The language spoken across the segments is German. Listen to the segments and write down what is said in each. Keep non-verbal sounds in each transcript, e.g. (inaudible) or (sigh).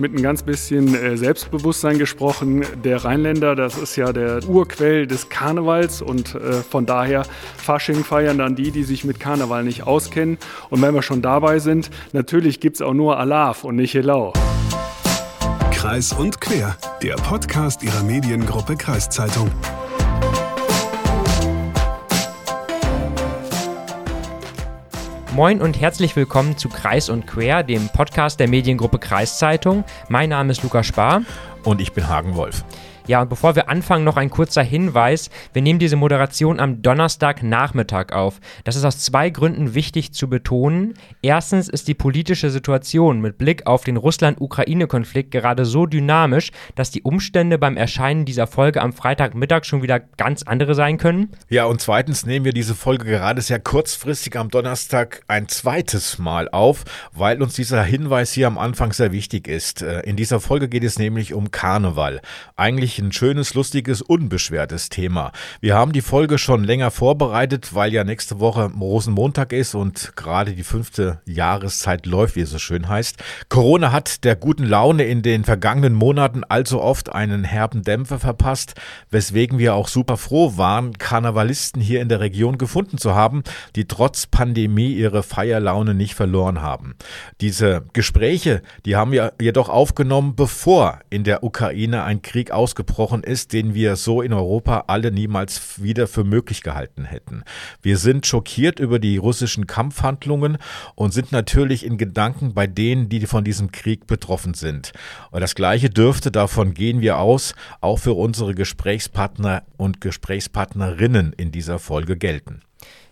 mit ein ganz bisschen äh, Selbstbewusstsein gesprochen. Der Rheinländer, das ist ja der Urquell des Karnevals und äh, von daher Fasching feiern dann die, die sich mit Karneval nicht auskennen. Und wenn wir schon dabei sind, natürlich gibt es auch nur Alaf und nicht Helau. Kreis und Quer, der Podcast Ihrer Mediengruppe Kreiszeitung. Moin und herzlich willkommen zu Kreis und Quer, dem Podcast der Mediengruppe Kreiszeitung. Mein Name ist Lukas Spar. Und ich bin Hagen Wolf. Ja, und bevor wir anfangen, noch ein kurzer Hinweis. Wir nehmen diese Moderation am Donnerstagnachmittag auf. Das ist aus zwei Gründen wichtig zu betonen. Erstens ist die politische Situation mit Blick auf den Russland-Ukraine-Konflikt gerade so dynamisch, dass die Umstände beim Erscheinen dieser Folge am Freitagmittag schon wieder ganz andere sein können. Ja, und zweitens nehmen wir diese Folge gerade sehr kurzfristig am Donnerstag ein zweites Mal auf, weil uns dieser Hinweis hier am Anfang sehr wichtig ist. Äh, in dieser Folge geht es nämlich um Karneval. Eigentlich ein schönes, lustiges, unbeschwertes Thema. Wir haben die Folge schon länger vorbereitet, weil ja nächste Woche Rosenmontag ist und gerade die fünfte Jahreszeit läuft, wie es so schön heißt. Corona hat der guten Laune in den vergangenen Monaten allzu oft einen herben Dämpfer verpasst, weswegen wir auch super froh waren, Karnevalisten hier in der Region gefunden zu haben, die trotz Pandemie ihre Feierlaune nicht verloren haben. Diese Gespräche, die haben wir jedoch aufgenommen, bevor in der Ukraine ein Krieg ausgebrochen ausgebrochen ist, den wir so in Europa alle niemals wieder für möglich gehalten hätten. Wir sind schockiert über die russischen Kampfhandlungen und sind natürlich in Gedanken bei denen, die von diesem Krieg betroffen sind. Und das Gleiche dürfte, davon gehen wir aus, auch für unsere Gesprächspartner und Gesprächspartnerinnen in dieser Folge gelten.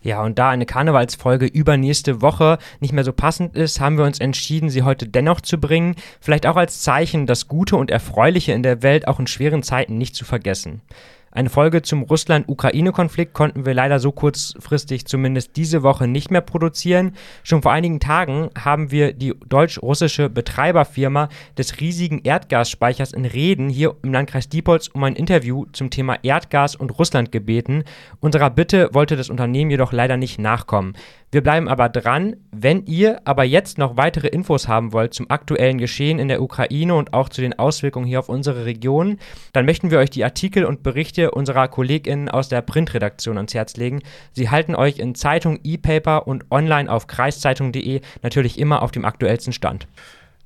Ja, und da eine Karnevalsfolge übernächste Woche nicht mehr so passend ist, haben wir uns entschieden, sie heute dennoch zu bringen, vielleicht auch als Zeichen, das Gute und Erfreuliche in der Welt auch in schweren Zeiten nicht zu vergessen. Eine Folge zum Russland-Ukraine-Konflikt konnten wir leider so kurzfristig zumindest diese Woche nicht mehr produzieren. Schon vor einigen Tagen haben wir die deutsch-russische Betreiberfirma des riesigen Erdgasspeichers in Reden hier im Landkreis Diepholz um ein Interview zum Thema Erdgas und Russland gebeten. Unserer Bitte wollte das Unternehmen jedoch leider nicht nachkommen. Wir bleiben aber dran. Wenn ihr aber jetzt noch weitere Infos haben wollt zum aktuellen Geschehen in der Ukraine und auch zu den Auswirkungen hier auf unsere Region, dann möchten wir euch die Artikel und Berichte unserer KollegInnen aus der Printredaktion ans Herz legen. Sie halten euch in Zeitung, E-Paper und online auf kreiszeitung.de natürlich immer auf dem aktuellsten Stand.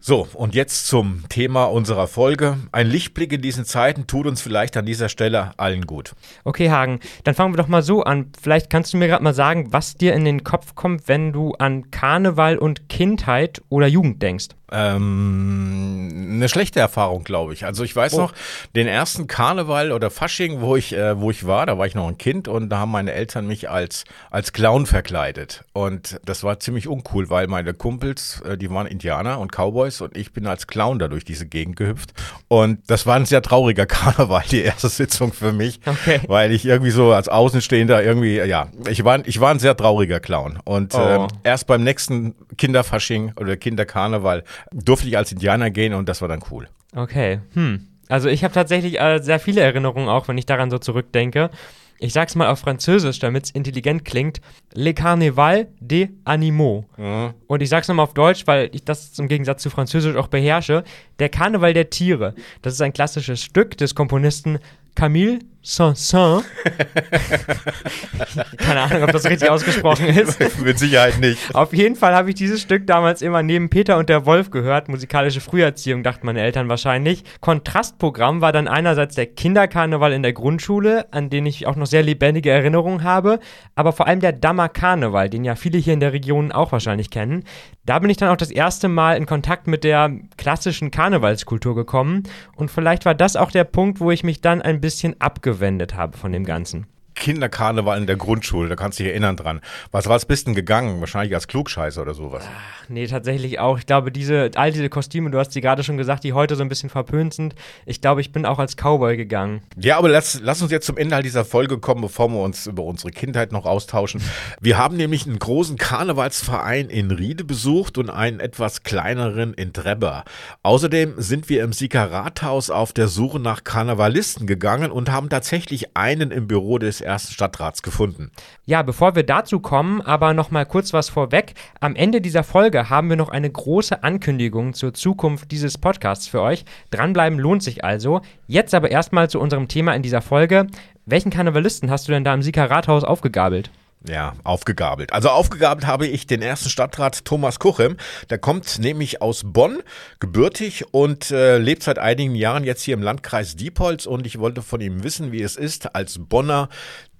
So, und jetzt zum Thema unserer Folge. Ein Lichtblick in diesen Zeiten tut uns vielleicht an dieser Stelle allen gut. Okay, Hagen, dann fangen wir doch mal so an. Vielleicht kannst du mir gerade mal sagen, was dir in den Kopf kommt, wenn du an Karneval und Kindheit oder Jugend denkst. Ähm, eine schlechte Erfahrung, glaube ich. Also ich weiß oh. noch, den ersten Karneval oder Fasching, wo ich, äh, wo ich war, da war ich noch ein Kind und da haben meine Eltern mich als, als Clown verkleidet. Und das war ziemlich uncool, weil meine Kumpels, äh, die waren Indianer und Cowboys und ich bin als Clown da durch diese Gegend gehüpft. Und das war ein sehr trauriger (laughs) Karneval, die erste Sitzung für mich, okay. weil ich irgendwie so als Außenstehender irgendwie, ja, ich war, ich war ein sehr trauriger Clown. Und oh. äh, erst beim nächsten Kinderfasching oder Kinderkarneval durfte ich als Indianer gehen und das war dann cool. Okay, hm. Also ich habe tatsächlich äh, sehr viele Erinnerungen auch, wenn ich daran so zurückdenke. Ich sag's mal auf Französisch, damit es intelligent klingt. Le Carnaval des Animaux. Mhm. Und ich sag's nochmal auf Deutsch, weil ich das im Gegensatz zu Französisch auch beherrsche. Der Karneval der Tiere. Das ist ein klassisches Stück des Komponisten Camille Saint-Saint. (laughs) Keine Ahnung, ob das richtig ausgesprochen (laughs) ist. Mit Sicherheit nicht. Auf jeden Fall habe ich dieses Stück damals immer neben Peter und der Wolf gehört. Musikalische Früherziehung, dachten meine Eltern wahrscheinlich. Kontrastprogramm war dann einerseits der Kinderkarneval in der Grundschule, an den ich auch noch sehr lebendige Erinnerungen habe, aber vor allem der Dammer Karneval, den ja viele hier in der Region auch wahrscheinlich kennen. Da bin ich dann auch das erste Mal in Kontakt mit der klassischen Karnevalskultur gekommen und vielleicht war das auch der Punkt, wo ich mich dann ein bisschen abgewendet habe von dem Ganzen. Kinderkarneval in der Grundschule, da kannst du dich erinnern dran. Was war es bist denn gegangen? Wahrscheinlich als Klugscheißer oder sowas. Ach, nee, tatsächlich auch. Ich glaube, diese, all diese Kostüme, du hast sie gerade schon gesagt, die heute so ein bisschen verpönt sind. Ich glaube, ich bin auch als Cowboy gegangen. Ja, aber lass, lass uns jetzt zum Inhalt dieser Folge kommen, bevor wir uns über unsere Kindheit noch austauschen. Wir haben nämlich einen großen Karnevalsverein in Riede besucht und einen etwas kleineren in Trebber. Außerdem sind wir im Sieger Rathaus auf der Suche nach Karnevalisten gegangen und haben tatsächlich einen im Büro des ersten Stadtrats gefunden. Ja, bevor wir dazu kommen, aber noch mal kurz was vorweg. Am Ende dieser Folge haben wir noch eine große Ankündigung zur Zukunft dieses Podcasts für euch. Dranbleiben lohnt sich also. Jetzt aber erstmal zu unserem Thema in dieser Folge. Welchen Karnevalisten hast du denn da im Sieger Rathaus aufgegabelt? Ja, aufgegabelt. Also aufgegabelt habe ich den ersten Stadtrat Thomas Kuchem. Der kommt nämlich aus Bonn, gebürtig und äh, lebt seit einigen Jahren jetzt hier im Landkreis Diepholz. Und ich wollte von ihm wissen, wie es ist, als Bonner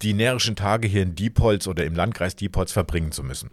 die närrischen Tage hier in Diepholz oder im Landkreis Diepholz verbringen zu müssen.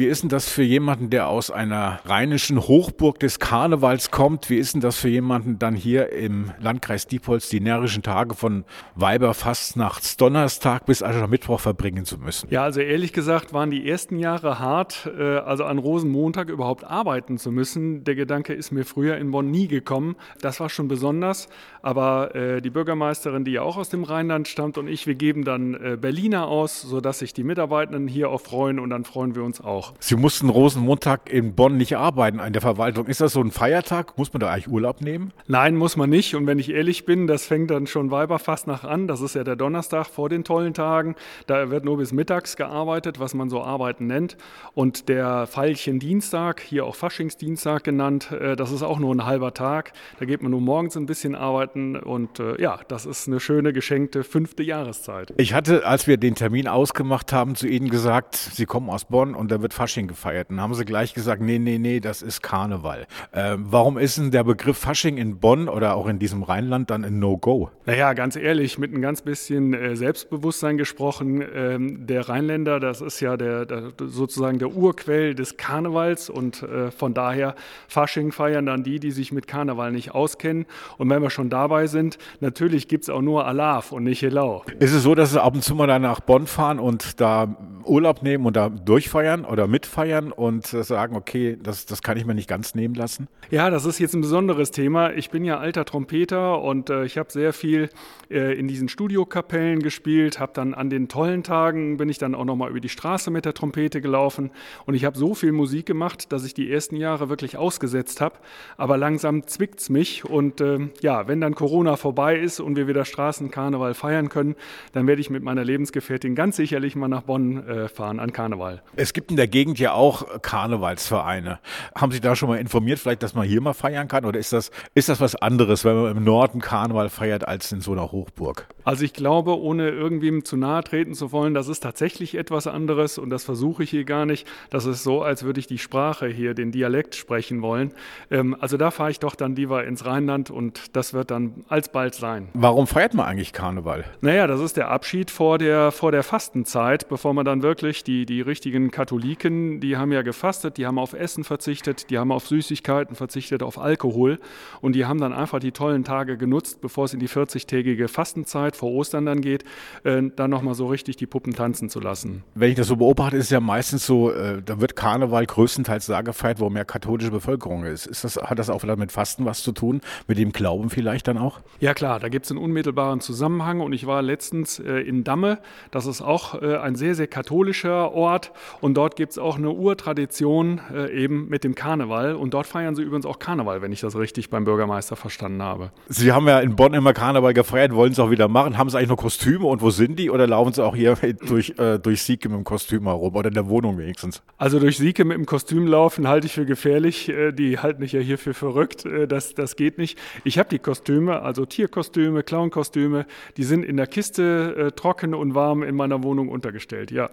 Wie ist denn das für jemanden, der aus einer rheinischen Hochburg des Karnevals kommt? Wie ist denn das für jemanden dann hier im Landkreis Diepholz die närrischen Tage von Weiberfastnachts Donnerstag bis Aschermittwoch verbringen zu müssen? Ja, also ehrlich gesagt waren die ersten Jahre hart, äh, also an Rosenmontag überhaupt arbeiten zu müssen. Der Gedanke ist mir früher in Bonn nie gekommen. Das war schon besonders. Aber äh, die Bürgermeisterin, die ja auch aus dem Rheinland stammt und ich, wir geben dann äh, Berliner aus, sodass sich die Mitarbeitenden hier auch freuen und dann freuen wir uns auch Sie mussten Rosenmontag in Bonn nicht arbeiten in der Verwaltung. Ist das so ein Feiertag? Muss man da eigentlich Urlaub nehmen? Nein, muss man nicht. Und wenn ich ehrlich bin, das fängt dann schon Weiberfastnacht an. Das ist ja der Donnerstag vor den tollen Tagen. Da wird nur bis mittags gearbeitet, was man so Arbeiten nennt. Und der Veilchen-Dienstag, hier auch Faschingsdienstag genannt, äh, das ist auch nur ein halber Tag. Da geht man nur morgens ein bisschen arbeiten. Und äh, ja, das ist eine schöne geschenkte fünfte Jahreszeit. Ich hatte, als wir den Termin ausgemacht haben, zu Ihnen gesagt, Sie kommen aus Bonn und da wird wird Fasching gefeiert. Dann haben sie gleich gesagt, nee, nee, nee, das ist Karneval. Äh, warum ist denn der Begriff Fasching in Bonn oder auch in diesem Rheinland dann ein No-Go? Naja, ganz ehrlich, mit ein ganz bisschen äh, Selbstbewusstsein gesprochen, ähm, der Rheinländer, das ist ja der, der, sozusagen der Urquell des Karnevals und äh, von daher Fasching feiern dann die, die sich mit Karneval nicht auskennen. Und wenn wir schon dabei sind, natürlich gibt es auch nur Alaf und nicht Helau. Ist es so, dass Sie ab und zu mal dann nach Bonn fahren und da Urlaub nehmen und da durchfeiern? Oder oder mitfeiern und sagen, okay, das, das kann ich mir nicht ganz nehmen lassen? Ja, das ist jetzt ein besonderes Thema. Ich bin ja alter Trompeter und äh, ich habe sehr viel äh, in diesen Studiokapellen gespielt, habe dann an den tollen Tagen bin ich dann auch nochmal über die Straße mit der Trompete gelaufen und ich habe so viel Musik gemacht, dass ich die ersten Jahre wirklich ausgesetzt habe. Aber langsam zwickt es mich und äh, ja, wenn dann Corona vorbei ist und wir wieder Straßenkarneval feiern können, dann werde ich mit meiner Lebensgefährtin ganz sicherlich mal nach Bonn äh, fahren an Karneval. Es gibt in der Gegend ja auch Karnevalsvereine. Haben Sie da schon mal informiert, vielleicht, dass man hier mal feiern kann? Oder ist das, ist das was anderes, wenn man im Norden Karneval feiert, als in so einer Hochburg? Also ich glaube, ohne irgendwem zu nahe treten zu wollen, das ist tatsächlich etwas anderes und das versuche ich hier gar nicht. Das ist so, als würde ich die Sprache hier, den Dialekt sprechen wollen. Ähm, also da fahre ich doch dann lieber ins Rheinland und das wird dann alsbald sein. Warum feiert man eigentlich Karneval? Naja, das ist der Abschied vor der, vor der Fastenzeit, bevor man dann wirklich die, die richtigen Katholiken Katholiken, die haben ja gefastet, die haben auf Essen verzichtet, die haben auf Süßigkeiten verzichtet, auf Alkohol und die haben dann einfach die tollen Tage genutzt, bevor es in die 40-tägige Fastenzeit vor Ostern dann geht, äh, dann nochmal so richtig die Puppen tanzen zu lassen. Wenn ich das so beobachte, ist es ja meistens so, äh, da wird Karneval größtenteils da gefeiert, wo mehr katholische Bevölkerung ist. ist das, hat das auch vielleicht mit Fasten was zu tun, mit dem Glauben vielleicht dann auch? Ja klar, da gibt es einen unmittelbaren Zusammenhang und ich war letztens äh, in Damme, das ist auch äh, ein sehr, sehr katholischer Ort und dort gibt es auch eine Urtradition äh, eben mit dem Karneval. Und dort feiern sie übrigens auch Karneval, wenn ich das richtig beim Bürgermeister verstanden habe. Sie haben ja in Bonn immer Karneval gefeiert, wollen es auch wieder machen. Haben Sie eigentlich noch Kostüme und wo sind die? Oder laufen Sie auch hier (laughs) durch, äh, durch Sieke mit dem Kostüm herum oder in der Wohnung wenigstens? Also durch Sieke mit dem Kostüm laufen halte ich für gefährlich. Äh, die halten mich ja hier für verrückt. Äh, das, das geht nicht. Ich habe die Kostüme, also Tierkostüme, Clownkostüme, die sind in der Kiste äh, trocken und warm in meiner Wohnung untergestellt, ja.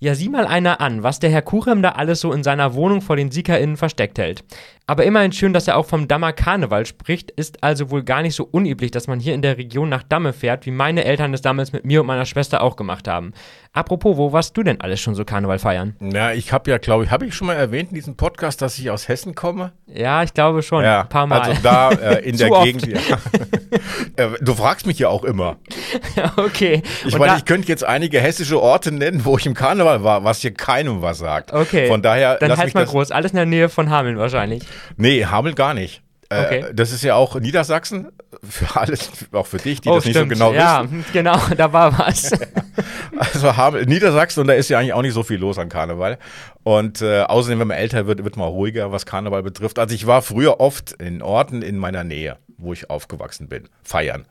Ja, sieh mal einer an, was der Herr Kuchem da alles so in seiner Wohnung vor den SiegerInnen versteckt hält. Aber immerhin schön, dass er auch vom Dammer Karneval spricht, ist also wohl gar nicht so unüblich, dass man hier in der Region nach Damme fährt, wie meine Eltern es damals mit mir und meiner Schwester auch gemacht haben. Apropos, wo warst du denn alles schon so Karneval feiern? Ja, ich habe ja, glaube ich, habe ich schon mal erwähnt in diesem Podcast, dass ich aus Hessen komme? Ja, ich glaube schon, ja, ein paar Mal. Also da äh, in (laughs) der Gegend. Ja. (laughs) Äh, du fragst mich ja auch immer. (laughs) okay. Ich meine, ich könnte jetzt einige hessische Orte nennen, wo ich im Karneval war, was hier keinem was sagt. Okay. Von daher. Dann halt mal groß. Alles in der Nähe von Hameln wahrscheinlich. Nee, Hameln gar nicht. Äh, Okay. Das ist ja auch Niedersachsen, für alle, auch für dich, die oh, das nicht so stimmt. genau ja, wissen. (laughs) genau, da war was. (laughs) Also haben, Niedersachsen, und da ist ja eigentlich auch nicht so viel los an Karneval. Und äh, außerdem, wenn man älter wird, wird man ruhiger, was Karneval betrifft. Also ich war früher oft in Orten in meiner Nähe, wo ich aufgewachsen bin, feiern.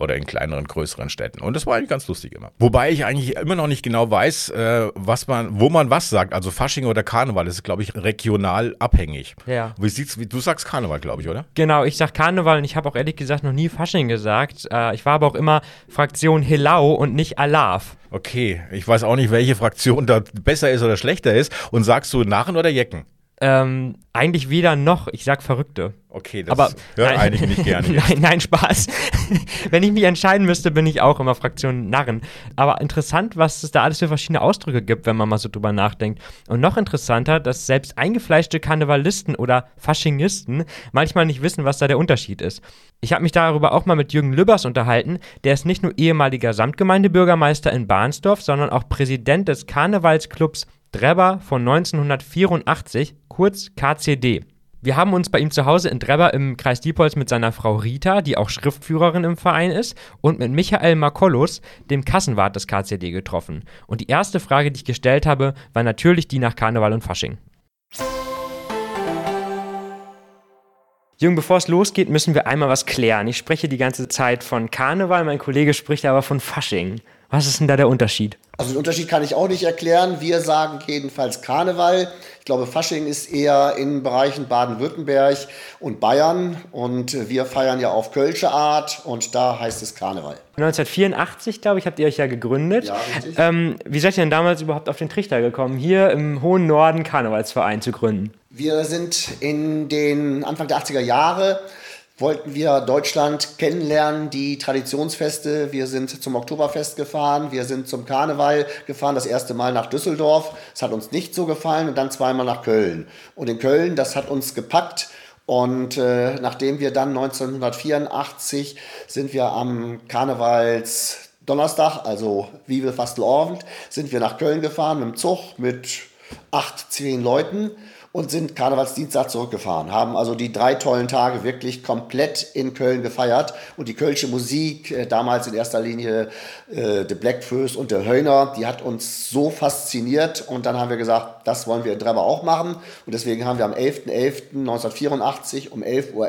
Oder in kleineren, größeren Städten. Und das war eigentlich ganz lustig immer. Wobei ich eigentlich immer noch nicht genau weiß, äh, was man, wo man was sagt. Also Fasching oder Karneval, das ist, glaube ich, regional abhängig. Ja. Wie sieht's, wie, du sagst Karneval, glaube ich, oder? Genau, ich sag Karneval und ich habe auch ehrlich gesagt noch nie Fasching gesagt. Äh, ich war aber auch immer Fraktion Hilau und nicht Alav. Okay, ich weiß auch nicht, welche Fraktion da besser ist oder schlechter ist. Und sagst du Narren oder Jecken? Ähm, eigentlich weder noch, ich sag Verrückte. Okay, das Aber hören einige nicht gerne. (laughs) nein, nein, Spaß. (laughs) Wenn ich mich entscheiden müsste, bin ich auch immer Fraktion Narren. Aber interessant, was es da alles für verschiedene Ausdrücke gibt, wenn man mal so drüber nachdenkt. Und noch interessanter, dass selbst eingefleischte Karnevalisten oder Faschingisten manchmal nicht wissen, was da der Unterschied ist. Ich habe mich darüber auch mal mit Jürgen Lübbers unterhalten. Der ist nicht nur ehemaliger Samtgemeindebürgermeister in Bahnsdorf, sondern auch Präsident des Karnevalsclubs Drebber von 1984, kurz KCD. Wir haben uns bei ihm zu Hause in Drebber im Kreis Diepholz mit seiner Frau Rita, die auch Schriftführerin im Verein ist, und mit Michael Makollus, dem Kassenwart des KCD, getroffen. Und die erste Frage, die ich gestellt habe, war natürlich die nach Karneval und Fasching. Jürgen, bevor es losgeht, müssen wir einmal was klären. Ich spreche die ganze Zeit von Karneval, mein Kollege spricht aber von Fasching. Was ist denn da der Unterschied? Also den Unterschied kann ich auch nicht erklären. Wir sagen jedenfalls Karneval. Ich glaube, Fasching ist eher in Bereichen Baden-Württemberg und Bayern. Und wir feiern ja auf Kölsche Art und da heißt es Karneval. 1984, glaube ich, habt ihr euch ja gegründet. Ja, richtig. Ähm, wie seid ihr denn damals überhaupt auf den Trichter gekommen, hier im hohen Norden Karnevalsverein zu gründen? Wir sind in den Anfang der 80er Jahre wollten wir Deutschland kennenlernen, die Traditionsfeste. Wir sind zum Oktoberfest gefahren, wir sind zum Karneval gefahren, das erste Mal nach Düsseldorf. Es hat uns nicht so gefallen und dann zweimal nach Köln. Und in Köln, das hat uns gepackt. Und äh, nachdem wir dann 1984 sind wir am Karnevals Donnerstag, also Vive Fastelorvend, sind wir nach Köln gefahren mit dem Zug mit acht, zehn Leuten und sind Karnevalsdienstag zurückgefahren. Haben also die drei tollen Tage wirklich komplett in Köln gefeiert. Und die kölsche Musik, äh, damals in erster Linie äh, The Blackfoes und der Höhner, die hat uns so fasziniert. Und dann haben wir gesagt, das wollen wir in Drebber auch machen. Und deswegen haben wir am 11.11.1984 um 11.11 Uhr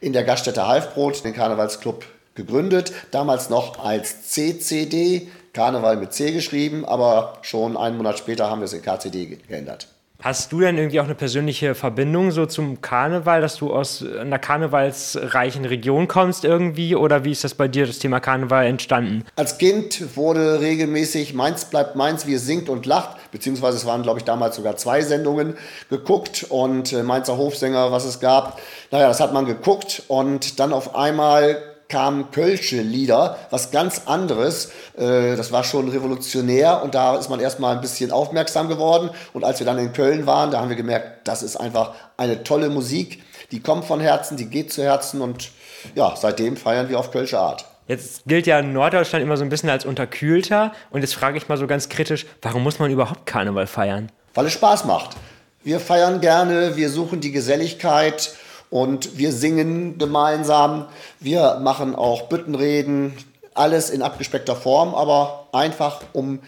in der Gaststätte Halfbrot den Karnevalsclub gegründet. Damals noch als CCD, Karneval mit C geschrieben, aber schon einen Monat später haben wir es in KCD ge- geändert. Hast du denn irgendwie auch eine persönliche Verbindung so zum Karneval, dass du aus einer karnevalsreichen Region kommst irgendwie? Oder wie ist das bei dir, das Thema Karneval, entstanden? Als Kind wurde regelmäßig Mainz bleibt Mainz, wie es singt und lacht, beziehungsweise es waren, glaube ich, damals sogar zwei Sendungen geguckt und äh, Mainzer Hofsänger, was es gab. Naja, das hat man geguckt und dann auf einmal kamen Kölsche Lieder, was ganz anderes. Äh, Das war schon revolutionär und da ist man erstmal ein bisschen aufmerksam geworden. Und als wir dann in Köln waren, da haben wir gemerkt, das ist einfach eine tolle Musik. Die kommt von Herzen, die geht zu Herzen und ja, seitdem feiern wir auf Kölsche Art. Jetzt gilt ja Norddeutschland immer so ein bisschen als unterkühlter. Und jetzt frage ich mal so ganz kritisch, warum muss man überhaupt Karneval feiern? weil es Spaß macht. Wir feiern gerne, wir suchen die Geselligkeit und wir singen gemeinsam. Wir machen auch Büttenreden, alles in abgespeckter Form, aber einfach, um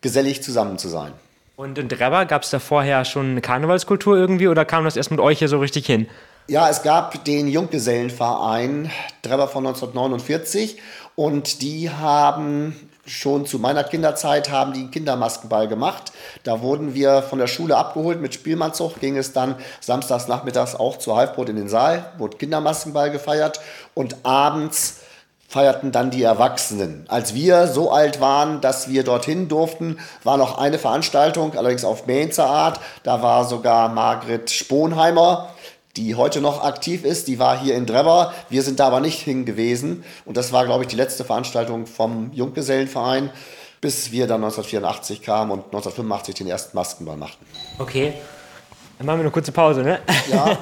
gesellig zusammen zu sein. Und in Drebber gab es da vorher schon eine Karnevalskultur irgendwie oder kam das erst mit euch hier so richtig hin? Ja, es gab den Junggesellenverein Drebber von 1949 und die haben schon zu meiner Kinderzeit haben die einen Kindermaskenball gemacht. Da wurden wir von der Schule abgeholt mit Spielmannzug, ging es dann samstags nachmittags auch zu Halfbrot in den Saal, wurde Kindermaskenball gefeiert und abends feierten dann die Erwachsenen. Als wir so alt waren, dass wir dorthin durften, war noch eine Veranstaltung, allerdings auf Mainzer Art. Da war sogar Margret Sponheimer, die heute noch aktiv ist. Die war hier in Drebber. Wir sind da aber nicht hin gewesen. Und das war, glaube ich, die letzte Veranstaltung vom Junggesellenverein, bis wir dann 1984 kamen und 1985 den ersten Maskenball machten. Okay. Dann machen wir eine kurze Pause, ne? Ja,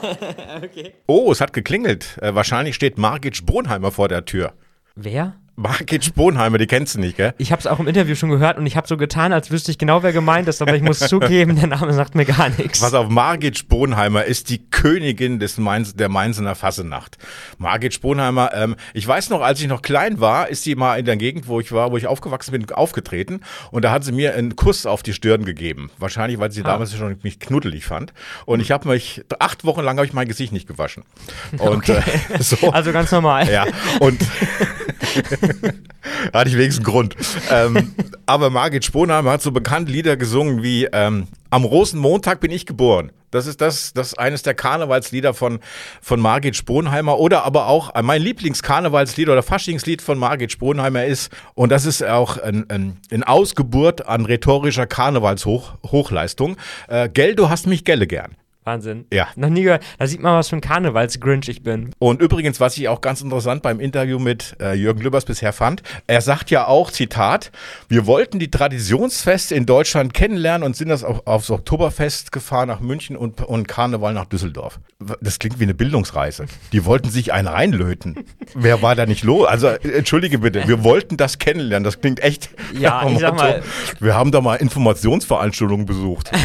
(laughs) Oh, es hat geklingelt. Äh, wahrscheinlich steht Margit Sponheimer vor der Tür. Wer? Margit Sponheimer, die kennst du nicht, gell? Ich habe es auch im Interview schon gehört und ich habe so getan, als wüsste ich genau, wer gemeint ist, aber ich muss (laughs) zugeben, der Name sagt mir gar nichts. Pass auf, Margit Sponheimer ist die Königin des Mainz, der Mainzener Fassenacht. Margit Sponheimer, ähm, ich weiß noch, als ich noch klein war, ist sie mal in der Gegend, wo ich war, wo ich aufgewachsen bin, aufgetreten und da hat sie mir einen Kuss auf die Stirn gegeben. Wahrscheinlich, weil sie Ah. damals schon mich knuddelig fand. Und ich habe mich, acht Wochen lang habe ich mein Gesicht nicht gewaschen. (laughs) Und äh, (laughs) so. Also ganz normal. Ja, und (laughs) hatte ich wenigstens einen Grund. Ähm, aber Margit Sponheimer hat so bekannte Lieder gesungen wie ähm, Am Rosenmontag bin ich geboren. Das ist das, das ist eines der Karnevalslieder von, von Margit Sponheimer oder aber auch äh, mein Lieblingskarnevalslied oder Faschingslied von Margit Sponheimer ist und das ist auch ein, ein, ein Ausgeburt an rhetorischer Karnevalshochleistung. Äh, Gell, du hast mich gelle gern. Wahnsinn. Ja. Noch nie gehört. Da sieht man, was für ein Karnevals-Grinch ich bin. Und übrigens, was ich auch ganz interessant beim Interview mit äh, Jürgen Lübbers bisher fand, er sagt ja auch, Zitat, wir wollten die Traditionsfeste in Deutschland kennenlernen und sind das auch aufs Oktoberfest gefahren nach München und, und Karneval nach Düsseldorf. Das klingt wie eine Bildungsreise. Die wollten sich einen reinlöten. Wer war da nicht los? Also, entschuldige bitte, wir wollten das kennenlernen. Das klingt echt. Ja, ich sag mal- Wir haben da mal Informationsveranstaltungen besucht. (laughs)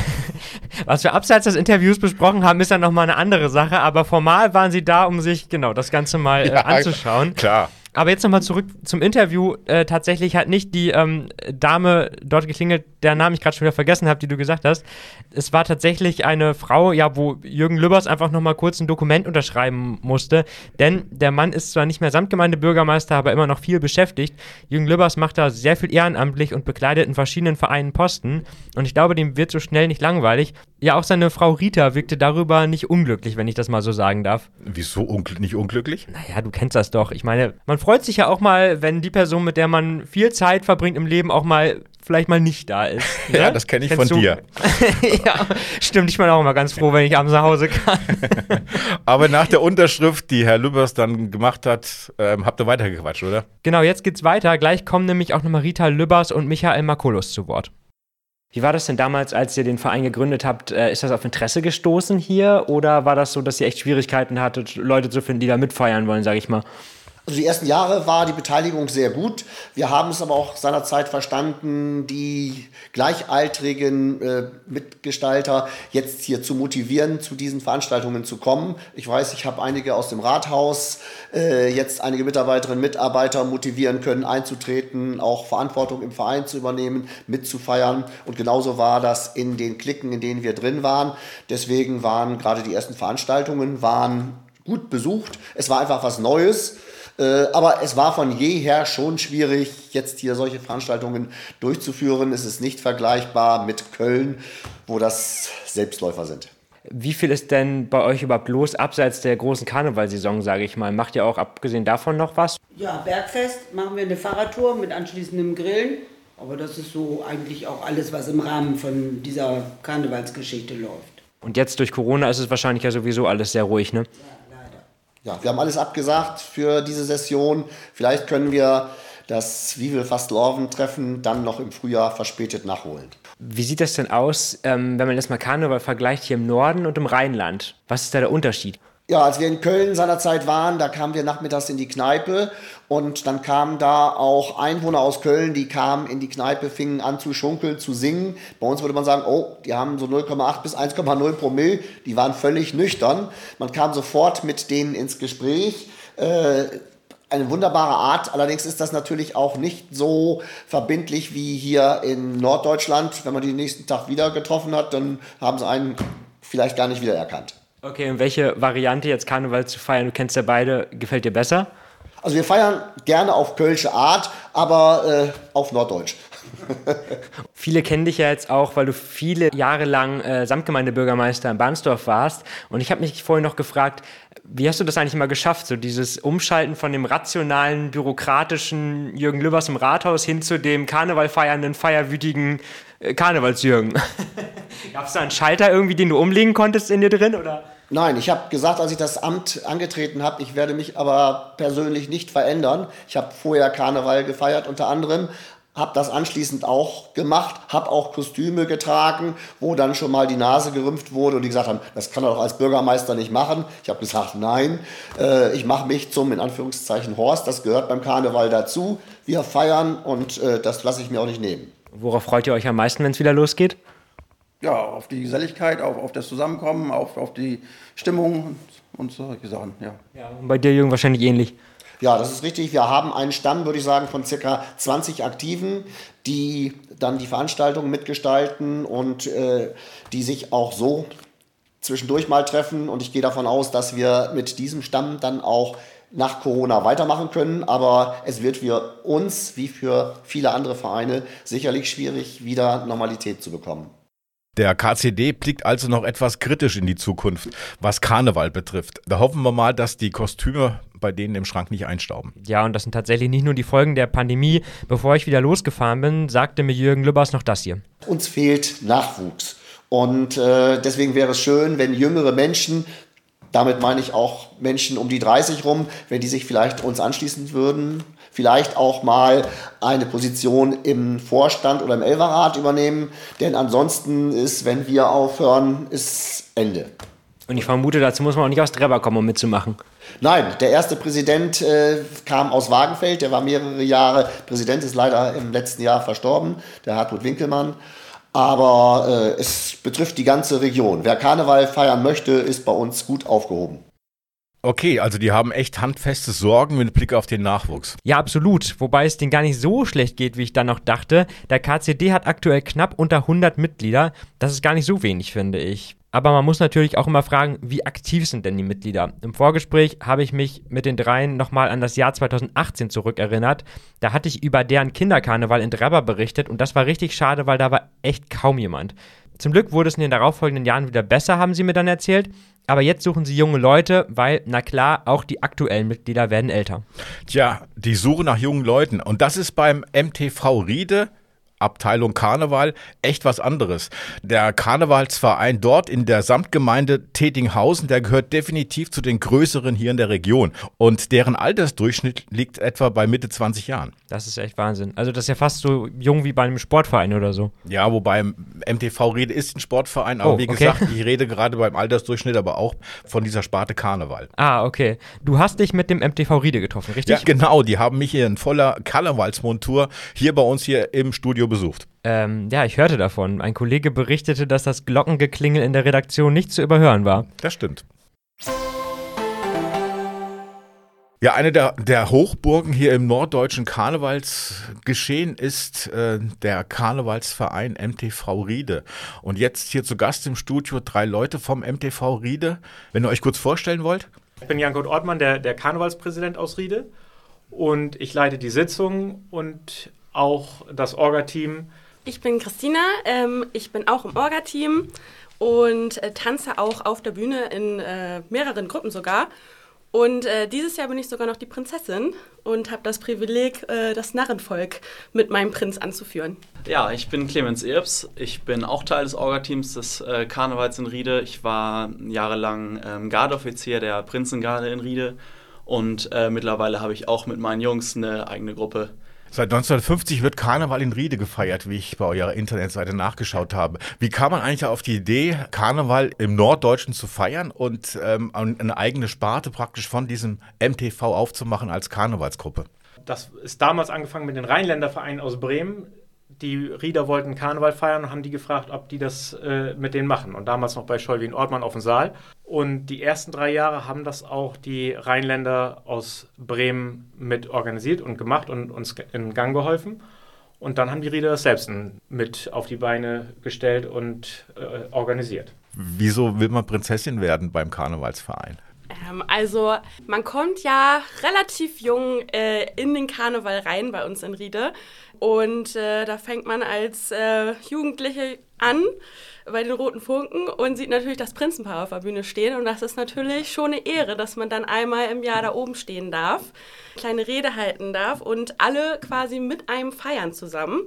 Was wir abseits des Interviews besprochen haben, ist dann nochmal eine andere Sache, aber formal waren sie da, um sich genau das Ganze mal äh, Ja, anzuschauen. Klar. Aber jetzt nochmal zurück zum Interview. Äh, tatsächlich hat nicht die ähm, Dame dort geklingelt, deren Namen ich gerade schon wieder vergessen habe, die du gesagt hast. Es war tatsächlich eine Frau, ja, wo Jürgen Lübbers einfach nochmal kurz ein Dokument unterschreiben musste. Denn der Mann ist zwar nicht mehr Samtgemeindebürgermeister, aber immer noch viel beschäftigt. Jürgen Lübbers macht da sehr viel ehrenamtlich und bekleidet in verschiedenen Vereinen Posten. Und ich glaube, dem wird so schnell nicht langweilig. Ja, auch seine Frau Rita wirkte darüber nicht unglücklich, wenn ich das mal so sagen darf. Wieso ungl nicht unglücklich? Naja, du kennst das doch. Ich meine, man freut sich ja auch mal, wenn die Person, mit der man viel Zeit verbringt im Leben, auch mal vielleicht mal nicht da ist. (laughs) ne? Ja, das kenn ich Kennst von du? dir. (laughs) ja, stimmt. Ich bin auch immer ganz froh, wenn ich abends nach Hause kann. (laughs) Aber nach der Unterschrift, die Herr Lübbers dann gemacht hat, ähm, habt ihr weitergequatscht, oder? Genau, jetzt geht's weiter. Gleich kommen nämlich auch nochmal Rita Lübbers und Michael Makulus zu Wort. Wie war das denn damals, als ihr den Verein gegründet habt? Äh, Ist das auf Interesse gestoßen hier oder war das so, dass ihr echt Schwierigkeiten hattet, Leute zu finden, die da mitfeiern wollen, sage ich mal? Also die ersten Jahre war die Beteiligung sehr gut. Wir haben es aber auch seinerzeit verstanden, die gleichaltrigen äh, Mitgestalter jetzt hier zu motivieren, zu diesen Veranstaltungen zu kommen. Ich weiß, ich habe einige aus dem Rathaus, äh, jetzt einige Mitarbeiterinnen, Mitarbeiter motivieren können, einzutreten, auch Verantwortung im Verein zu übernehmen, mitzufeiern. Und genauso war das in den Klicken, in denen wir drin waren. Deswegen waren gerade die ersten Veranstaltungen waren gut besucht. Es war einfach was Neues. Äh, aber es war von jeher schon schwierig, jetzt hier solche Veranstaltungen durchzuführen. Es ist nicht vergleichbar mit Köln, wo das Selbstläufer sind. Wie viel ist denn bei euch überhaupt los, abseits der großen Karnevalsaison, sage ich mal? Macht ihr auch abgesehen davon noch was? Ja, Bergfest machen wir eine Fahrradtour mit anschließendem Grillen. Aber das ist so eigentlich auch alles, was im Rahmen von dieser Karnevalsgeschichte läuft. Und jetzt durch Corona ist es wahrscheinlich ja sowieso alles sehr ruhig, ne? Ja, wir haben alles abgesagt für diese Session. Vielleicht können wir das Wie will fast treffen dann noch im Frühjahr verspätet nachholen. Wie sieht das denn aus, ähm, wenn man jetzt mal Karneval vergleicht hier im Norden und im Rheinland? Was ist da der Unterschied? Ja, als wir in Köln seinerzeit waren, da kamen wir nachmittags in die Kneipe und dann kamen da auch Einwohner aus Köln, die kamen in die Kneipe, fingen an zu schunkeln, zu singen. Bei uns würde man sagen, oh, die haben so 0,8 bis 1,0 Promille, die waren völlig nüchtern. Man kam sofort mit denen ins Gespräch. Äh, eine wunderbare Art, allerdings ist das natürlich auch nicht so verbindlich wie hier in Norddeutschland. Wenn man die nächsten Tag wieder getroffen hat, dann haben sie einen vielleicht gar nicht wiedererkannt. Okay, und welche Variante jetzt Karneval zu feiern, du kennst ja beide, gefällt dir besser? Also wir feiern gerne auf kölsche Art, aber äh, auf Norddeutsch. (laughs) Viele kennen dich ja jetzt auch, weil du viele Jahre lang äh, Samtgemeindebürgermeister in Barnsdorf warst. Und ich habe mich vorhin noch gefragt, wie hast du das eigentlich mal geschafft, so dieses Umschalten von dem rationalen, bürokratischen Jürgen Lübbers im Rathaus hin zu dem Karneval feiernden, feierwütigen äh, Karnevalsjürgen? (laughs) Gab es da einen Schalter irgendwie, den du umlegen konntest in dir drin? Oder? Nein, ich habe gesagt, als ich das Amt angetreten habe, ich werde mich aber persönlich nicht verändern. Ich habe vorher Karneval gefeiert unter anderem, habe das anschließend auch gemacht, habe auch Kostüme getragen, wo dann schon mal die Nase gerümpft wurde und die gesagt haben, das kann er doch als Bürgermeister nicht machen. Ich habe gesagt, nein, äh, ich mache mich zum, in Anführungszeichen, Horst, das gehört beim Karneval dazu. Wir feiern und äh, das lasse ich mir auch nicht nehmen. Worauf freut ihr euch am meisten, wenn es wieder losgeht? Ja, auf die Geselligkeit, auf, auf das Zusammenkommen, auf, auf die Stimmung und, und solche Sachen, ja. ja. Und bei dir, Jürgen, wahrscheinlich ähnlich. Ja, das ist richtig. Wir haben einen Stamm, würde ich sagen, von circa 20 Aktiven, die dann die Veranstaltungen mitgestalten und äh, die sich auch so zwischendurch mal treffen. Und ich gehe davon aus, dass wir mit diesem Stamm dann auch nach Corona weitermachen können. Aber es wird für uns, wie für viele andere Vereine, sicherlich schwierig, wieder Normalität zu bekommen. Der KCD blickt also noch etwas kritisch in die Zukunft, was Karneval betrifft. Da hoffen wir mal, dass die Kostüme bei denen im Schrank nicht einstauben. Ja, und das sind tatsächlich nicht nur die Folgen der Pandemie. Bevor ich wieder losgefahren bin, sagte mir Jürgen Lübbers noch das hier. Uns fehlt Nachwuchs. Und äh, deswegen wäre es schön, wenn jüngere Menschen damit meine ich auch Menschen um die 30 rum, wenn die sich vielleicht uns anschließen würden, vielleicht auch mal eine Position im Vorstand oder im Elverrat übernehmen. Denn ansonsten ist, wenn wir aufhören, ist Ende. Und ich vermute, dazu muss man auch nicht aus Treber kommen, um mitzumachen. Nein, der erste Präsident äh, kam aus Wagenfeld, der war mehrere Jahre Präsident, ist leider im letzten Jahr verstorben, der Hartmut Winkelmann. Aber äh, es betrifft die ganze Region. Wer Karneval feiern möchte, ist bei uns gut aufgehoben. Okay, also die haben echt handfeste Sorgen mit Blick auf den Nachwuchs. Ja, absolut. Wobei es denen gar nicht so schlecht geht, wie ich dann noch dachte. Der KCD hat aktuell knapp unter 100 Mitglieder. Das ist gar nicht so wenig, finde ich. Aber man muss natürlich auch immer fragen, wie aktiv sind denn die Mitglieder? Im Vorgespräch habe ich mich mit den dreien nochmal an das Jahr 2018 zurückerinnert. Da hatte ich über deren Kinderkarneval in Drebber berichtet und das war richtig schade, weil da war echt kaum jemand. Zum Glück wurde es in den darauffolgenden Jahren wieder besser, haben sie mir dann erzählt. Aber jetzt suchen sie junge Leute, weil, na klar, auch die aktuellen Mitglieder werden älter. Tja, die Suche nach jungen Leuten. Und das ist beim MTV Riede Abteilung Karneval echt was anderes. Der Karnevalsverein dort in der Samtgemeinde Tetinghausen, der gehört definitiv zu den größeren hier in der Region und deren Altersdurchschnitt liegt etwa bei Mitte 20 Jahren. Das ist echt Wahnsinn. Also das ist ja fast so jung wie bei einem Sportverein oder so. Ja, wobei MTV Rede ist ein Sportverein, aber oh, wie okay. gesagt, ich rede gerade beim Altersdurchschnitt aber auch von dieser Sparte Karneval. Ah, okay. Du hast dich mit dem MTV Riede getroffen, richtig? Ja, genau. Die haben mich hier in voller Karnevalsmontur hier bei uns hier im Studio besucht. Ähm, ja, ich hörte davon. Ein Kollege berichtete, dass das Glockengeklingel in der Redaktion nicht zu überhören war. Das stimmt. Ja, eine der, der, Hochburgen hier im norddeutschen Karnevalsgeschehen ist äh, der Karnevalsverein MTV Riede. Und jetzt hier zu Gast im Studio drei Leute vom MTV Riede. Wenn ihr euch kurz vorstellen wollt. Ich bin Jan-Kurt Ortmann, der, der Karnevalspräsident aus Riede. Und ich leite die Sitzung und auch das Orga-Team. Ich bin Christina, ähm, ich bin auch im Orga-Team und äh, tanze auch auf der Bühne in äh, mehreren Gruppen sogar. Und äh, dieses Jahr bin ich sogar noch die Prinzessin und habe das Privileg, äh, das Narrenvolk mit meinem Prinz anzuführen. Ja, ich bin Clemens Erbs. Ich bin auch Teil des Orga-Teams des äh, Karnevals in Riede. Ich war jahrelang ähm, Gardeoffizier der Prinzengarde in Riede und äh, mittlerweile habe ich auch mit meinen Jungs eine eigene Gruppe Seit 1950 wird Karneval in Riede gefeiert, wie ich bei eurer Internetseite nachgeschaut habe. Wie kam man eigentlich auf die Idee, Karneval im Norddeutschen zu feiern und ähm, eine eigene Sparte praktisch von diesem MTV aufzumachen als Karnevalsgruppe? Das ist damals angefangen mit den Rheinländervereinen aus Bremen die Rieder wollten Karneval feiern und haben die gefragt, ob die das äh, mit denen machen. Und damals noch bei Schollwin Ortmann auf dem Saal. Und die ersten drei Jahre haben das auch die Rheinländer aus Bremen mit organisiert und gemacht und uns in Gang geholfen. Und dann haben die Rieder das selbst mit auf die Beine gestellt und äh, organisiert. Wieso will man Prinzessin werden beim Karnevalsverein? Ähm, also man kommt ja relativ jung äh, in den Karneval rein bei uns in Riede. Und äh, da fängt man als äh, Jugendliche an bei den Roten Funken und sieht natürlich das Prinzenpaar auf der Bühne stehen. Und das ist natürlich schon eine Ehre, dass man dann einmal im Jahr da oben stehen darf, kleine Rede halten darf und alle quasi mit einem feiern zusammen.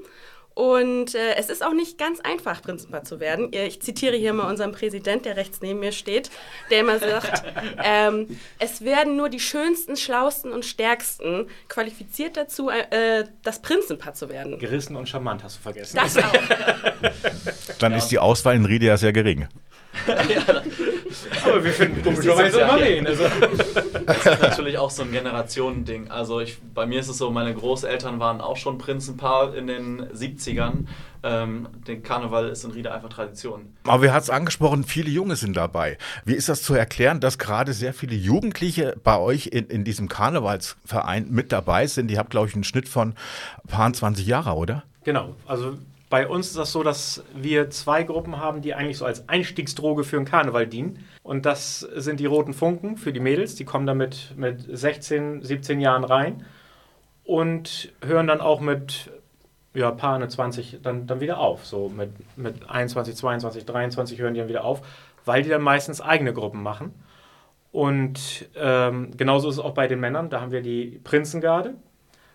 Und äh, es ist auch nicht ganz einfach, Prinzenpaar zu werden. Ich zitiere hier mal unseren Präsident, der rechts neben mir steht, der immer sagt, (laughs) ähm, es werden nur die schönsten, schlausten und stärksten qualifiziert dazu, äh, das Prinzenpaar zu werden. Gerissen und charmant hast du vergessen. Das auch. (laughs) Dann ist die Auswahl in Riede ja sehr gering. (laughs) ja, aber wir finden (laughs) komischerweise immer wen. Also. Das ist natürlich auch so ein Generationending. Also ich, bei mir ist es so, meine Großeltern waren auch schon Prinzenpaar in den 70ern. Ähm, der Karneval ist in Riede einfach Tradition. Aber wir hatten es angesprochen, viele Junge sind dabei. Wie ist das zu erklären, dass gerade sehr viele Jugendliche bei euch in, in diesem Karnevalsverein mit dabei sind? Die habt, glaube ich, einen Schnitt von ein paar 20 Jahre, oder? Genau, also bei uns ist das so, dass wir zwei Gruppen haben, die eigentlich so als Einstiegsdroge für den Karneval dienen. Und das sind die roten Funken für die Mädels. Die kommen damit mit 16, 17 Jahren rein und hören dann auch mit ja, paar 20 dann, dann wieder auf. So mit, mit 21, 22, 23 hören die dann wieder auf, weil die dann meistens eigene Gruppen machen. Und ähm, genauso ist es auch bei den Männern. Da haben wir die Prinzengarde,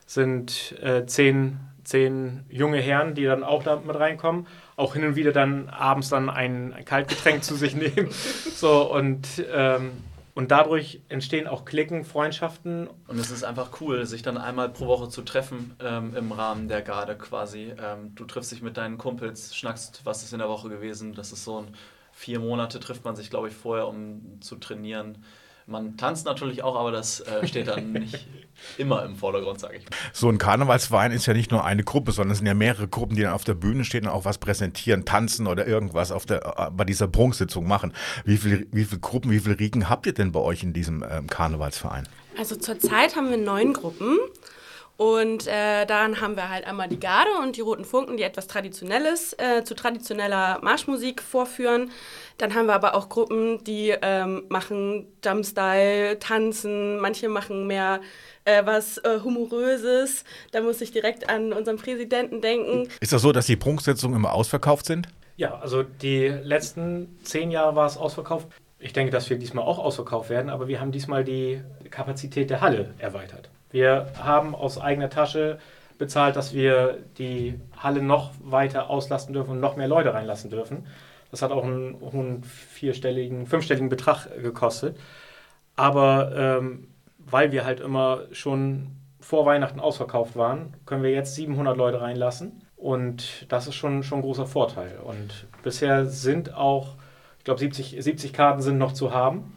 sind äh, zehn zehn junge Herren, die dann auch da mit reinkommen, auch hin und wieder dann abends dann ein, ein Kaltgetränk zu sich (laughs) nehmen. So und ähm, und dadurch entstehen auch Klicken, Freundschaften. Und es ist einfach cool, sich dann einmal pro Woche zu treffen ähm, im Rahmen der Garde quasi. Ähm, du triffst dich mit deinen Kumpels, schnackst, was ist in der Woche gewesen. Das ist so ein vier Monate trifft man sich, glaube ich, vorher, um zu trainieren. Man tanzt natürlich auch, aber das äh, steht dann nicht (laughs) immer im Vordergrund, sage ich. So ein Karnevalsverein ist ja nicht nur eine Gruppe, sondern es sind ja mehrere Gruppen, die dann auf der Bühne stehen und auch was präsentieren, tanzen oder irgendwas auf der, äh, bei dieser Prunksitzung machen. Wie viele wie viel Gruppen, wie viele Riegen habt ihr denn bei euch in diesem ähm, Karnevalsverein? Also zurzeit haben wir neun Gruppen. Und äh, dann haben wir halt einmal die Garde und die Roten Funken, die etwas Traditionelles äh, zu traditioneller Marschmusik vorführen. Dann haben wir aber auch Gruppen, die ähm, machen Jumpstyle, tanzen, manche machen mehr äh, was äh, Humoröses. Da muss ich direkt an unseren Präsidenten denken. Ist das so, dass die Prunksitzungen immer ausverkauft sind? Ja, also die letzten zehn Jahre war es ausverkauft. Ich denke, dass wir diesmal auch ausverkauft werden, aber wir haben diesmal die Kapazität der Halle erweitert. Wir haben aus eigener Tasche bezahlt, dass wir die Halle noch weiter auslasten dürfen und noch mehr Leute reinlassen dürfen. Das hat auch einen hohen vierstelligen, fünfstelligen Betrag gekostet. Aber ähm, weil wir halt immer schon vor Weihnachten ausverkauft waren, können wir jetzt 700 Leute reinlassen. Und das ist schon, schon ein großer Vorteil. Und bisher sind auch, ich glaube, 70, 70 Karten sind noch zu haben.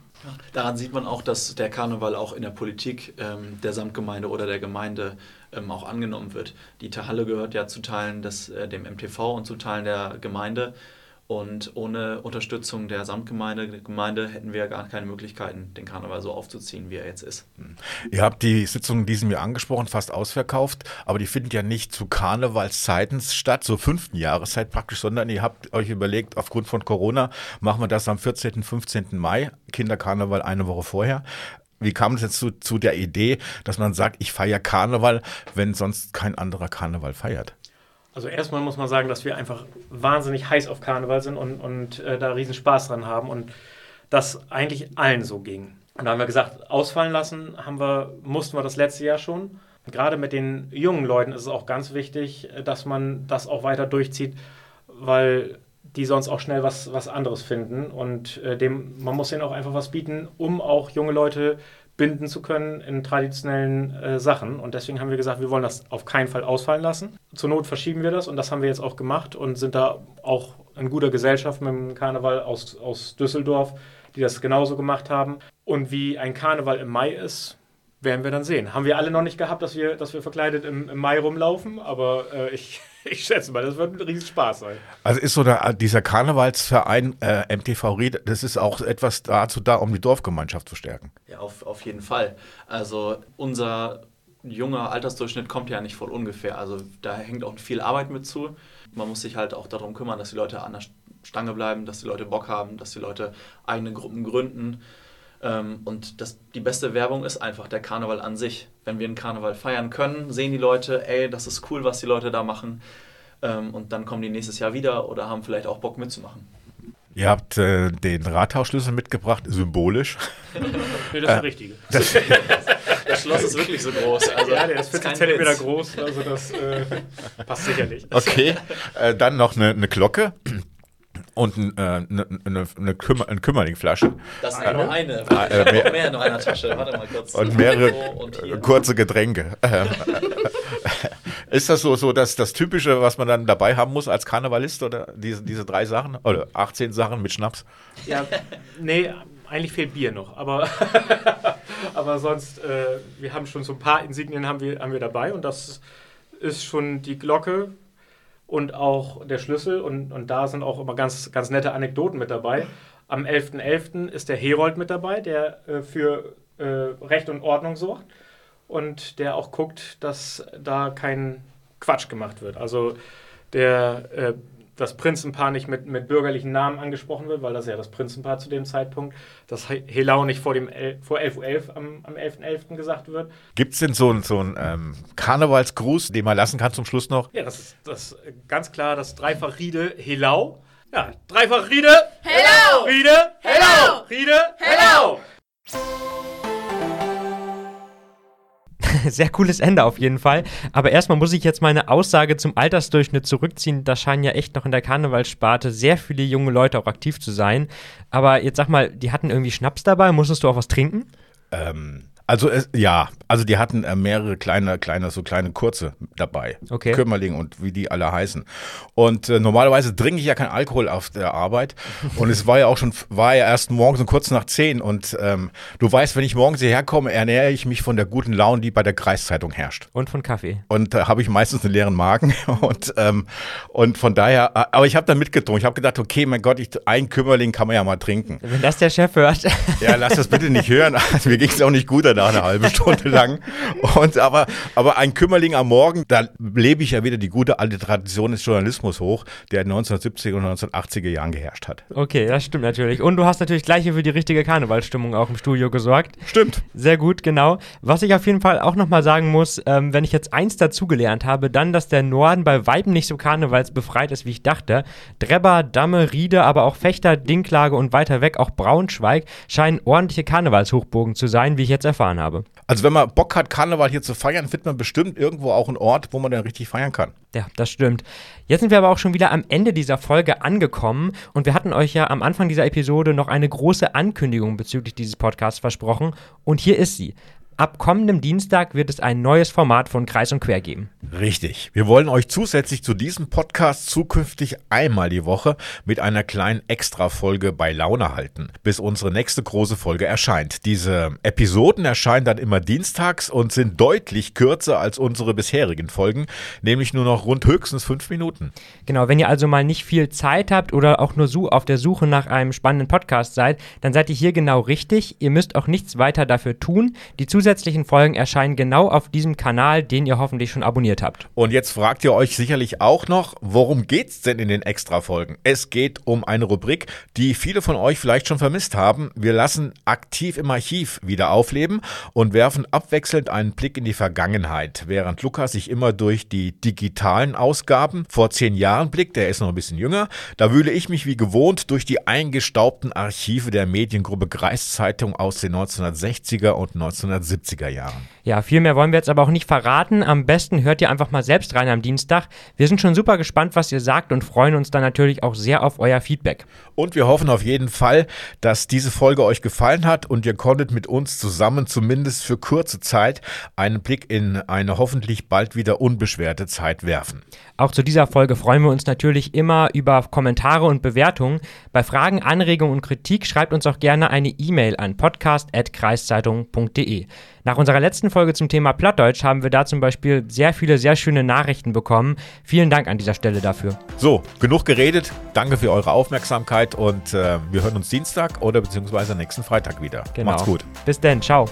Daran sieht man auch, dass der Karneval auch in der Politik ähm, der Samtgemeinde oder der Gemeinde ähm, auch angenommen wird. Die Halle gehört ja zu Teilen des, äh, dem MTV und zu Teilen der Gemeinde. Und ohne Unterstützung der Samtgemeinde Gemeinde hätten wir gar keine Möglichkeiten, den Karneval so aufzuziehen, wie er jetzt ist. Hm. Ihr habt die Sitzungen diesem Jahr angesprochen, fast ausverkauft, aber die finden ja nicht zu Karnevalszeiten statt, zur fünften Jahreszeit praktisch, sondern ihr habt euch überlegt, aufgrund von Corona machen wir das am 14., 15. Mai, Kinderkarneval eine Woche vorher. Wie kam es jetzt zu, zu der Idee, dass man sagt, ich feiere Karneval, wenn sonst kein anderer Karneval feiert? Also erstmal muss man sagen, dass wir einfach wahnsinnig heiß auf Karneval sind und, und äh, da riesen Spaß dran haben und das eigentlich allen so ging. Und da haben wir gesagt, ausfallen lassen haben wir, mussten wir das letzte Jahr schon. Gerade mit den jungen Leuten ist es auch ganz wichtig, dass man das auch weiter durchzieht, weil die sonst auch schnell was, was anderes finden. Und äh, dem, man muss denen auch einfach was bieten, um auch junge Leute binden zu können in traditionellen äh, Sachen. Und deswegen haben wir gesagt, wir wollen das auf keinen Fall ausfallen lassen. Zur Not verschieben wir das und das haben wir jetzt auch gemacht und sind da auch in guter Gesellschaft mit dem Karneval aus, aus Düsseldorf, die das genauso gemacht haben. Und wie ein Karneval im Mai ist, werden wir dann sehen. Haben wir alle noch nicht gehabt, dass wir, dass wir verkleidet im, im Mai rumlaufen, aber äh, ich (laughs) ich schätze mal, das wird ein riesen Spaß sein. Also ist so der, dieser Karnevalsverein äh, MTV Ried, das ist auch etwas dazu da, um die Dorfgemeinschaft zu stärken. Ja, auf, auf jeden Fall. Also unser junger Altersdurchschnitt kommt ja nicht voll ungefähr. Also da hängt auch viel Arbeit mit zu. Man muss sich halt auch darum kümmern, dass die Leute an der Stange bleiben, dass die Leute Bock haben, dass die Leute eigene Gruppen gründen. Ähm, und das, die beste Werbung ist einfach der Karneval an sich. Wenn wir einen Karneval feiern können, sehen die Leute, ey, das ist cool, was die Leute da machen. Ähm, und dann kommen die nächstes Jahr wieder oder haben vielleicht auch Bock mitzumachen. Ihr habt äh, den Rathausschlüssel mitgebracht, symbolisch. (laughs) nee, das ist der richtige. (laughs) Das, (laughs) das Schloss ist wirklich so groß. Also, ja, der ist 40 Zentimeter groß, also das äh, passt sicherlich. Okay, äh, dann noch eine, eine Glocke und ein, äh, eine, eine, eine, Kümmer, eine Kümmerlingflasche. Das ist nur eine. Ah, äh, Ich mehr- hab noch mehr in einer Tasche. Warte mal kurz. Und mehrere und kurze Getränke. (laughs) Ist das so, so das, das Typische, was man dann dabei haben muss als Karnevalist oder diese, diese drei Sachen? Oder 18 Sachen mit Schnaps? Ja, nee, eigentlich fehlt Bier noch, aber, (laughs) aber sonst, äh, wir haben schon so ein paar Insignien haben wir, haben wir dabei und das ist schon die Glocke und auch der Schlüssel und, und da sind auch immer ganz, ganz nette Anekdoten mit dabei. Am 11.11. ist der Herold mit dabei, der äh, für äh, Recht und Ordnung sorgt und der auch guckt, dass da kein Quatsch gemacht wird. Also der, äh, das Prinzenpaar nicht mit, mit bürgerlichen Namen angesprochen wird, weil das ja das Prinzenpaar zu dem Zeitpunkt, dass He- Helau nicht vor, dem El vor 11.11 Uhr am, am 11.11. gesagt wird. Gibt es denn so einen so einen, ähm, Karnevalsgruß, den man lassen kann zum Schluss noch? Ja, das ist das ist ganz klar das Dreifach Riede Helau. Ja, Dreifach Riede Helau! Riede Helau! Riede Helau! (laughs) Sehr cooles Ende auf jeden Fall. Aber erstmal muss ich jetzt meine Aussage zum Altersdurchschnitt zurückziehen. Da scheinen ja echt noch in der Karnevalssparte sehr viele junge Leute auch aktiv zu sein. Aber jetzt sag mal, die hatten irgendwie Schnaps dabei. Musstest du auch was trinken? Ähm, also es, ja, also die hatten äh, mehrere kleine, kleine, so kleine kurze dabei. Okay. Kümmerling und wie die alle heißen. Und äh, normalerweise trinke ich ja keinen Alkohol auf der Arbeit. (laughs) Und es war ja auch schon, war ja erst morgens um kurz nach zehn. Und ähm, du weißt, wenn ich morgens hierher komme, ernähre ich mich von der guten Laune, die bei der Kreiszeitung herrscht. Und von Kaffee. Und da habe ich meistens einen leeren Magen. (laughs) Und, ähm, und von daher, äh, aber ich habe dann mitgetrunken. Ich habe gedacht, okay, mein Gott, ich, ein Kümmerling kann man ja mal trinken. Wenn das der Chef hört. Ja, lass das bitte nicht hören. (laughs) Also, mir ging es auch nicht gut danach, eine halbe Stunde (laughs) lang. Und aber, aber ein Kümmerling am Morgen, da lebe ich ja wieder die gute alte Tradition des Journalismus hoch, der in 1970er und 1980er Jahren geherrscht hat. Okay, das stimmt natürlich. Und du hast natürlich gleich hier für die richtige Karnevalsstimmung auch im Studio gesorgt. Stimmt. Sehr gut, genau. Was ich auf jeden Fall auch nochmal sagen muss, ähm, wenn ich jetzt eins dazugelernt habe, dann, dass der Norden bei Weitem nicht so karnevalsbefreit ist, wie ich dachte. Drebber, Damme, Riede, aber auch Fechter, Dinklage und weiter weg auch Braunschweig scheinen ordentliche Karnevalshochburgen zu sein, wie ich jetzt erfahren habe. Also wenn man Bock hat, Karneval hier zu feiern, findet man bestimmt irgendwo auch einen Ort, wo man dann richtig feiern kann. Ja, das stimmt. Jetzt sind wir aber auch schon wieder am Ende dieser Folge angekommen und wir hatten euch ja am Anfang dieser Episode noch eine große Ankündigung bezüglich dieses Podcasts versprochen und hier ist sie. Ab kommendem Dienstag wird es ein neues Format von Kreis und Quer geben. Richtig. Wir wollen euch zusätzlich zu diesem Podcast zukünftig einmal die Woche mit einer kleinen Extra-Folge bei Laune halten, bis unsere nächste große Folge erscheint. Diese Episoden erscheinen dann immer dienstags und sind deutlich kürzer als unsere bisherigen Folgen, nämlich nur noch rund höchstens fünf Minuten. Genau, wenn ihr also mal nicht viel Zeit habt oder auch nur so auf der Suche nach einem spannenden Podcast seid, dann seid ihr hier genau richtig. Ihr müsst auch nichts weiter dafür tun. Die zusätzlichen Folgen erscheinen genau auf diesem Kanal, den ihr hoffentlich schon abonniert habt. Und jetzt fragt ihr euch sicherlich auch noch, worum geht's denn in den Extra-Folgen? Es geht um eine Rubrik, die viele von euch vielleicht schon vermisst haben. Wir lassen aktiv im Archiv wieder aufleben und werfen abwechselnd einen Blick in die Vergangenheit, während Lukas sich immer durch die digitalen Ausgaben vor zehn Jahren blickt, der ist noch ein bisschen jünger, da wühle ich mich wie gewohnt durch die eingestaubten Archive der Mediengruppe Kreiszeitung aus den 1960er und 1970er Jahren. Ja, viel mehr wollen wir jetzt aber auch nicht verraten. Am besten hört ihr einfach mal selbst rein am Dienstag. Wir sind schon super gespannt, was ihr sagt und freuen uns dann natürlich auch sehr auf euer Feedback. Und wir hoffen auf jeden Fall, dass diese Folge euch gefallen hat und ihr konntet mit uns zusammen zumindest für kurze Zeit einen Blick in eine hoffentlich bald wieder unbeschwerte Zeit werfen. Auch zu dieser Folge freuen wir uns natürlich immer über Kommentare und Bewertungen. Bei Fragen, Anregungen und Kritik schreibt uns auch gerne eine E-Mail an podcast.kreiszeitung.de. Nach unserer letzten Folge zum Thema Plattdeutsch haben wir da zum Beispiel sehr viele sehr schöne Nachrichten bekommen. Vielen Dank an dieser Stelle dafür. So, genug geredet. Danke für eure Aufmerksamkeit und äh, wir hören uns Dienstag oder beziehungsweise nächsten Freitag wieder. Genau. Macht's gut. Bis denn, ciao.